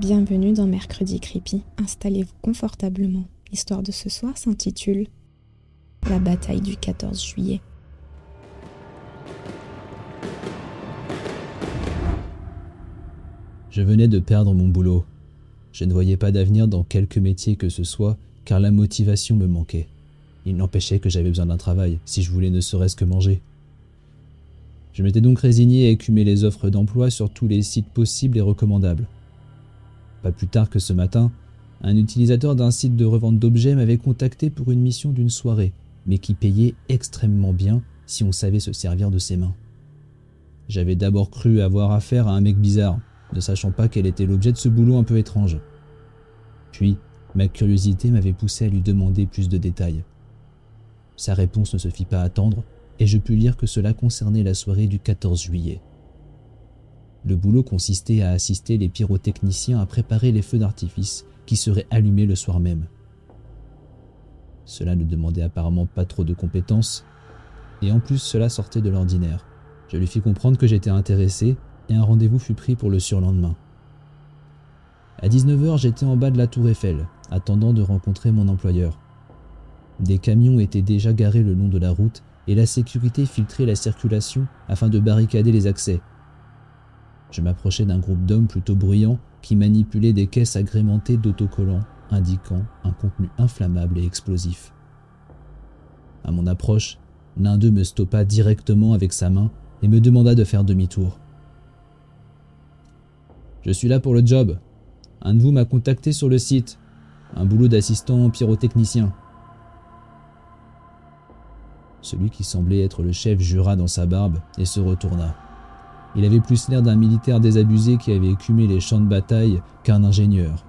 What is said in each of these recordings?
Bienvenue dans Mercredi Creepy. Installez-vous confortablement. L'histoire de ce soir s'intitule La bataille du 14 juillet. Je venais de perdre mon boulot. Je ne voyais pas d'avenir dans quelque métier que ce soit, car la motivation me manquait. Il n'empêchait que j'avais besoin d'un travail, si je voulais ne serait-ce que manger. Je m'étais donc résigné à écumer les offres d'emploi sur tous les sites possibles et recommandables. Pas plus tard que ce matin, un utilisateur d'un site de revente d'objets m'avait contacté pour une mission d'une soirée, mais qui payait extrêmement bien si on savait se servir de ses mains. J'avais d'abord cru avoir affaire à un mec bizarre, ne sachant pas quel était l'objet de ce boulot un peu étrange. Puis, ma curiosité m'avait poussé à lui demander plus de détails. Sa réponse ne se fit pas attendre, et je pus lire que cela concernait la soirée du 14 juillet. Le boulot consistait à assister les pyrotechniciens à préparer les feux d'artifice qui seraient allumés le soir même. Cela ne demandait apparemment pas trop de compétences, et en plus cela sortait de l'ordinaire. Je lui fis comprendre que j'étais intéressé et un rendez-vous fut pris pour le surlendemain. À 19h, j'étais en bas de la tour Eiffel, attendant de rencontrer mon employeur. Des camions étaient déjà garés le long de la route et la sécurité filtrait la circulation afin de barricader les accès. Je m'approchais d'un groupe d'hommes plutôt bruyants qui manipulaient des caisses agrémentées d'autocollants indiquant un contenu inflammable et explosif. À mon approche, l'un d'eux me stoppa directement avec sa main et me demanda de faire demi-tour. Je suis là pour le job. Un de vous m'a contacté sur le site. Un boulot d'assistant pyrotechnicien. Celui qui semblait être le chef jura dans sa barbe et se retourna. Il avait plus l'air d'un militaire désabusé qui avait écumé les champs de bataille qu'un ingénieur.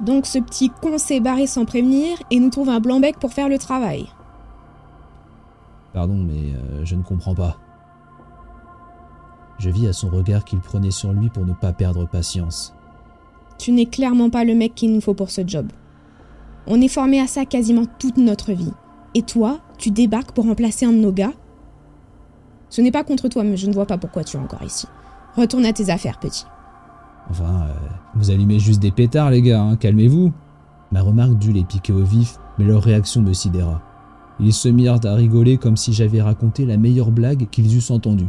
Donc ce petit con s'est barré sans prévenir et nous trouve un blanc-bec pour faire le travail. Pardon, mais euh, je ne comprends pas. Je vis à son regard qu'il prenait sur lui pour ne pas perdre patience. Tu n'es clairement pas le mec qu'il nous faut pour ce job. On est formé à ça quasiment toute notre vie. Et toi, tu débarques pour remplacer un de nos gars Ce n'est pas contre toi, mais je ne vois pas pourquoi tu es encore ici. Retourne à tes affaires, petit. Enfin, euh, vous allumez juste des pétards, les gars, hein, calmez-vous. Ma remarque dut les piquer au vif, mais leur réaction me sidéra. Ils se mirent à rigoler comme si j'avais raconté la meilleure blague qu'ils eussent entendue.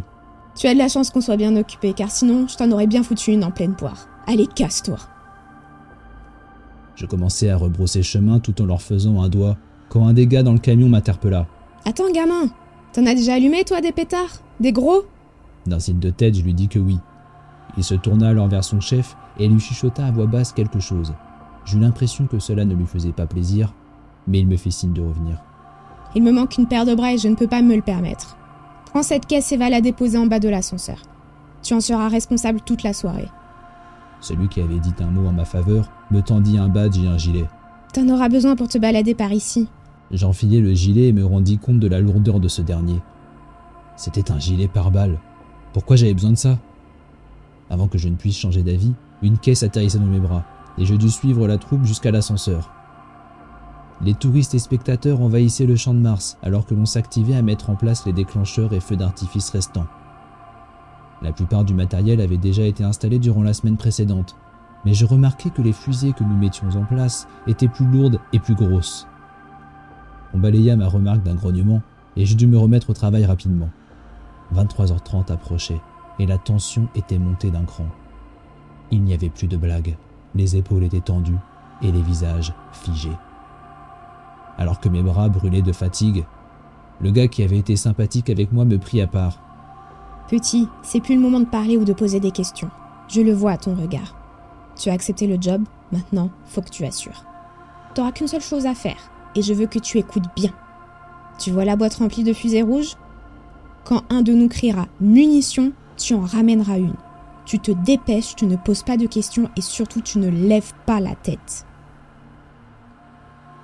Tu as de la chance qu'on soit bien occupé, car sinon, je t'en aurais bien foutu une en pleine poire. Allez, casse-toi. Je commençais à rebrousser chemin tout en leur faisant un doigt quand un des gars dans le camion m'interpella. Attends, gamin, t'en as déjà allumé, toi, des pétards? Des gros? D'un signe de tête, je lui dis que oui. Il se tourna alors vers son chef et lui chuchota à voix basse quelque chose. J'eus l'impression que cela ne lui faisait pas plaisir, mais il me fit signe de revenir. Il me manque une paire de bras et je ne peux pas me le permettre. Prends cette caisse et va la déposer en bas de l'ascenseur. Tu en seras responsable toute la soirée. Celui qui avait dit un mot en ma faveur me tendit un badge et un gilet. T'en auras besoin pour te balader par ici. J'enfilai le gilet et me rendis compte de la lourdeur de ce dernier. C'était un gilet par balle. Pourquoi j'avais besoin de ça? Avant que je ne puisse changer d'avis, une caisse atterrissait dans mes bras, et je dus suivre la troupe jusqu'à l'ascenseur. Les touristes et spectateurs envahissaient le champ de Mars alors que l'on s'activait à mettre en place les déclencheurs et feux d'artifice restants. La plupart du matériel avait déjà été installé durant la semaine précédente, mais je remarquai que les fusées que nous mettions en place étaient plus lourdes et plus grosses. On balaya ma remarque d'un grognement et je dus me remettre au travail rapidement. 23h30 approchait et la tension était montée d'un cran. Il n'y avait plus de blagues, les épaules étaient tendues et les visages figés. Alors que mes bras brûlaient de fatigue, le gars qui avait été sympathique avec moi me prit à part. Petit, c'est plus le moment de parler ou de poser des questions. Je le vois à ton regard. Tu as accepté le job, maintenant, faut que tu assures. T'auras qu'une seule chose à faire, et je veux que tu écoutes bien. Tu vois la boîte remplie de fusées rouges? Quand un de nous criera munitions, tu en ramèneras une. Tu te dépêches, tu ne poses pas de questions et surtout tu ne lèves pas la tête.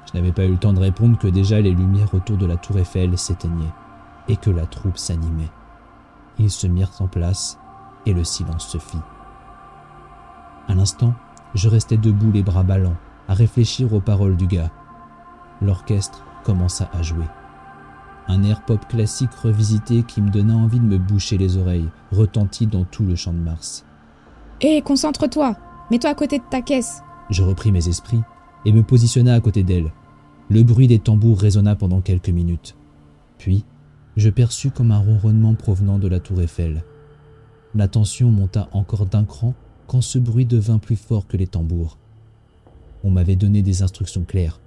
Je n'avais pas eu le temps de répondre que déjà les lumières autour de la tour Eiffel s'éteignaient et que la troupe s'animait. Ils se mirent en place et le silence se fit. Un instant, je restais debout les bras ballants, à réfléchir aux paroles du gars. L'orchestre commença à jouer. Un air pop classique revisité qui me donna envie de me boucher les oreilles retentit dans tout le champ de Mars. Hé, concentre-toi Mets-toi à côté de ta caisse Je repris mes esprits et me positionna à côté d'elle. Le bruit des tambours résonna pendant quelques minutes. Puis, je perçus comme un ronronnement provenant de la tour Eiffel. La tension monta encore d'un cran quand ce bruit devint plus fort que les tambours. On m'avait donné des instructions claires.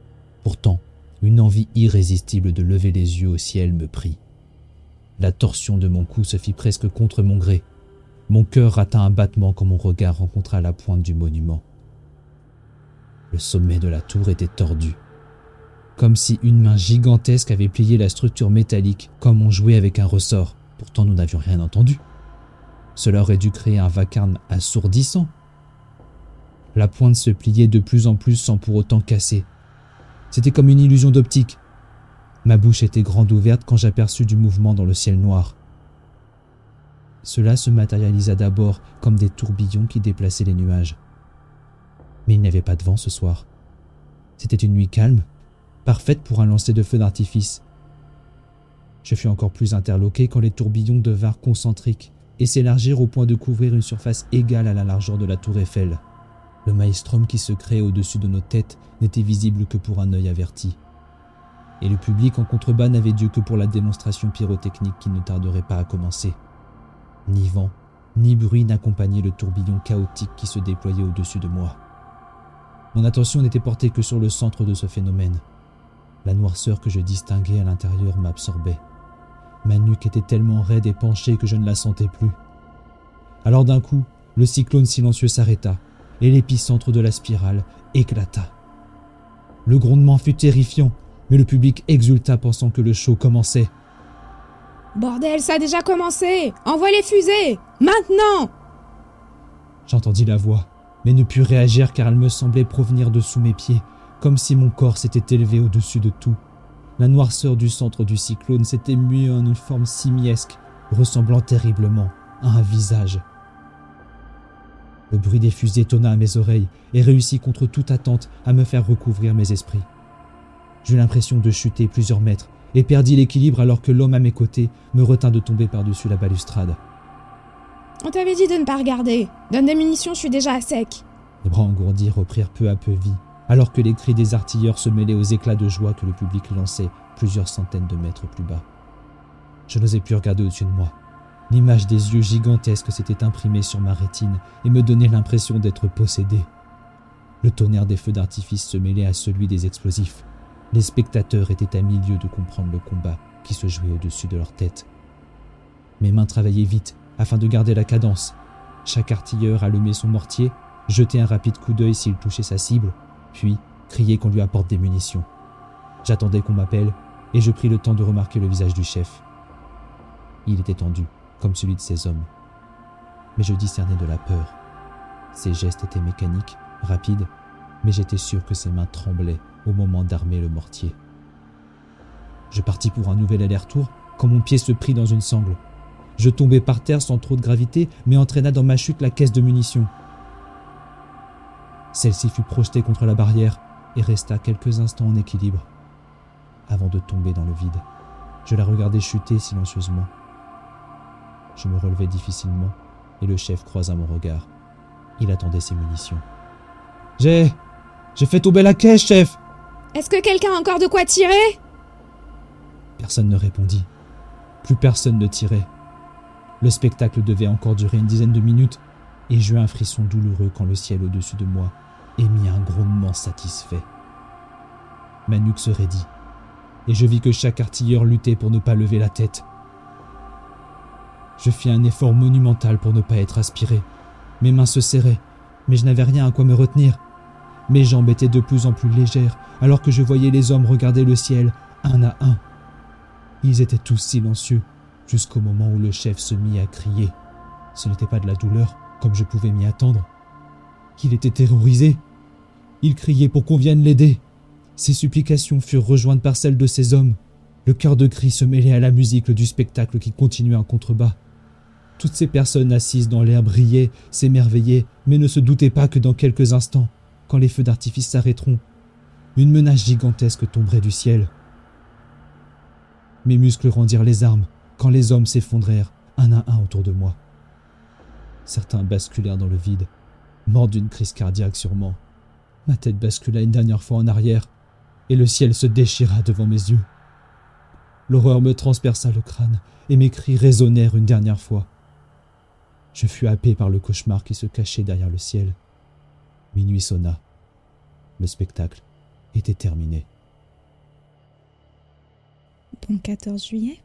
Pourtant, une envie irrésistible de lever les yeux au ciel me prit. La torsion de mon cou se fit presque contre mon gré. Mon cœur rata un battement quand mon regard rencontra la pointe du monument. Le sommet de la tour était tordu, comme si une main gigantesque avait plié la structure métallique comme on jouait avec un ressort. Pourtant nous n'avions rien entendu. Cela aurait dû créer un vacarme assourdissant. La pointe se pliait de plus en plus sans pour autant casser. C'était comme une illusion d'optique. Ma bouche était grande ouverte quand j'aperçus du mouvement dans le ciel noir. Cela se matérialisa d'abord comme des tourbillons qui déplaçaient les nuages. Mais il n'y avait pas de vent ce soir. C'était une nuit calme, parfaite pour un lancer de feu d'artifice. Je fus encore plus interloqué quand les tourbillons devinrent concentriques et s'élargirent au point de couvrir une surface égale à la largeur de la tour Eiffel. Le maelstrom qui se créait au-dessus de nos têtes n'était visible que pour un œil averti. Et le public en contrebas n'avait Dieu que pour la démonstration pyrotechnique qui ne tarderait pas à commencer. Ni vent, ni bruit n'accompagnaient le tourbillon chaotique qui se déployait au-dessus de moi. Mon attention n'était portée que sur le centre de ce phénomène. La noirceur que je distinguais à l'intérieur m'absorbait. Ma nuque était tellement raide et penchée que je ne la sentais plus. Alors d'un coup, le cyclone silencieux s'arrêta et l'épicentre de la spirale éclata. Le grondement fut terrifiant, mais le public exulta pensant que le show commençait. Bordel, ça a déjà commencé Envoie les fusées Maintenant J'entendis la voix, mais ne pus réagir car elle me semblait provenir de sous mes pieds, comme si mon corps s'était élevé au-dessus de tout. La noirceur du centre du cyclone s'était muée en une forme simiesque, ressemblant terriblement à un visage. Le bruit des fusées tonna à mes oreilles et réussit contre toute attente à me faire recouvrir mes esprits. J'eus l'impression de chuter plusieurs mètres et perdis l'équilibre alors que l'homme à mes côtés me retint de tomber par-dessus la balustrade. On t'avait dit de ne pas regarder. Donne des munitions, je suis déjà à sec. Les bras engourdis reprirent peu à peu vie, alors que les cris des artilleurs se mêlaient aux éclats de joie que le public lançait plusieurs centaines de mètres plus bas. Je n'osais plus regarder au-dessus de moi. L'image des yeux gigantesques s'était imprimée sur ma rétine et me donnait l'impression d'être possédé. Le tonnerre des feux d'artifice se mêlait à celui des explosifs. Les spectateurs étaient à milieu de comprendre le combat qui se jouait au-dessus de leur tête. Mes mains travaillaient vite afin de garder la cadence. Chaque artilleur allumait son mortier, jetait un rapide coup d'œil s'il touchait sa cible, puis criait qu'on lui apporte des munitions. J'attendais qu'on m'appelle et je pris le temps de remarquer le visage du chef. Il était tendu, comme celui de ses hommes. Mais je discernais de la peur. Ses gestes étaient mécaniques, rapides, mais j'étais sûr que ses mains tremblaient au moment d'armer le mortier. Je partis pour un nouvel aller-retour quand mon pied se prit dans une sangle. Je tombai par terre sans trop de gravité, mais entraîna dans ma chute la caisse de munitions. Celle-ci fut projetée contre la barrière et resta quelques instants en équilibre, avant de tomber dans le vide. Je la regardais chuter silencieusement. Je me relevai difficilement et le chef croisa mon regard. Il attendait ses munitions. J'ai. J'ai fait tomber la caisse, chef Est-ce que quelqu'un a encore de quoi tirer? Personne ne répondit. Plus personne ne tirait. Le spectacle devait encore durer une dizaine de minutes et j'eus un frisson douloureux quand le ciel au-dessus de moi émit un grondement satisfait. Ma nuque se raidit et je vis que chaque artilleur luttait pour ne pas lever la tête. Je fis un effort monumental pour ne pas être aspiré. Mes mains se serraient, mais je n'avais rien à quoi me retenir. Mes jambes étaient de plus en plus légères, alors que je voyais les hommes regarder le ciel, un à un. Ils étaient tous silencieux, jusqu'au moment où le chef se mit à crier. Ce n'était pas de la douleur, comme je pouvais m'y attendre. Il était terrorisé. Il criait pour qu'on vienne l'aider. Ses supplications furent rejointes par celles de ses hommes. Le cœur de cri se mêlait à la musique du spectacle qui continuait en contrebas. Toutes ces personnes assises dans l'air brillaient, s'émerveillaient, mais ne se doutaient pas que dans quelques instants, quand les feux d'artifice s'arrêteront, une menace gigantesque tomberait du ciel. Mes muscles rendirent les armes quand les hommes s'effondrèrent un à un autour de moi. Certains basculèrent dans le vide, morts d'une crise cardiaque sûrement. Ma tête bascula une dernière fois en arrière, et le ciel se déchira devant mes yeux. L'horreur me transperça le crâne, et mes cris résonnèrent une dernière fois. Je fus happé par le cauchemar qui se cachait derrière le ciel. Minuit sonna. Le spectacle était terminé. Bon 14 juillet